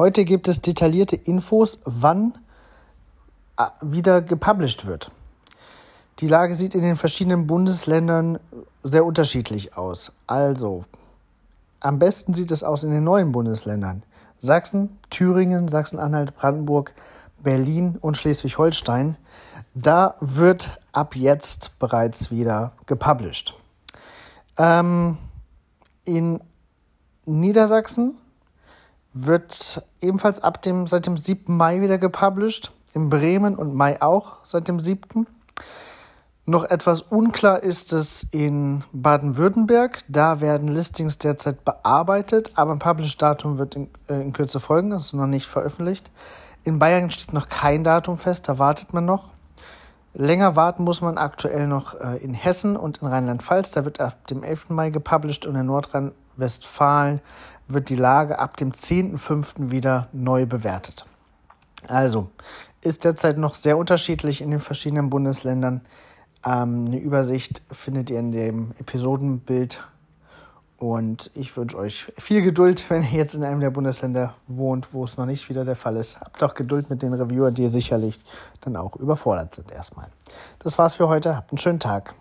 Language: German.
Heute gibt es detaillierte Infos, wann äh, wieder gepublished wird. Die Lage sieht in den verschiedenen Bundesländern sehr unterschiedlich aus. Also, am besten sieht es aus in den neuen Bundesländern. Sachsen, Thüringen, Sachsen-Anhalt, Brandenburg, Berlin und Schleswig-Holstein. Da wird ab jetzt bereits wieder gepublished. Ähm, in Niedersachsen wird ebenfalls ab dem, seit dem 7. Mai wieder gepublished. In Bremen und Mai auch seit dem 7. Noch etwas unklar ist es in Baden-Württemberg. Da werden Listings derzeit bearbeitet, aber ein Publish-Datum wird in, äh, in Kürze folgen. Das ist noch nicht veröffentlicht. In Bayern steht noch kein Datum fest, da wartet man noch. Länger warten muss man aktuell noch äh, in Hessen und in Rheinland-Pfalz. Da wird ab dem 11. Mai gepublished und in Nordrhein-Westfalen wird die Lage ab dem 10.05. wieder neu bewertet. Also ist derzeit noch sehr unterschiedlich in den verschiedenen Bundesländern. Ähm, eine Übersicht findet ihr in dem Episodenbild. Und ich wünsche euch viel Geduld, wenn ihr jetzt in einem der Bundesländer wohnt, wo es noch nicht wieder der Fall ist. Habt auch Geduld mit den Reviewern, die sicherlich dann auch überfordert sind erstmal. Das war's für heute. Habt einen schönen Tag.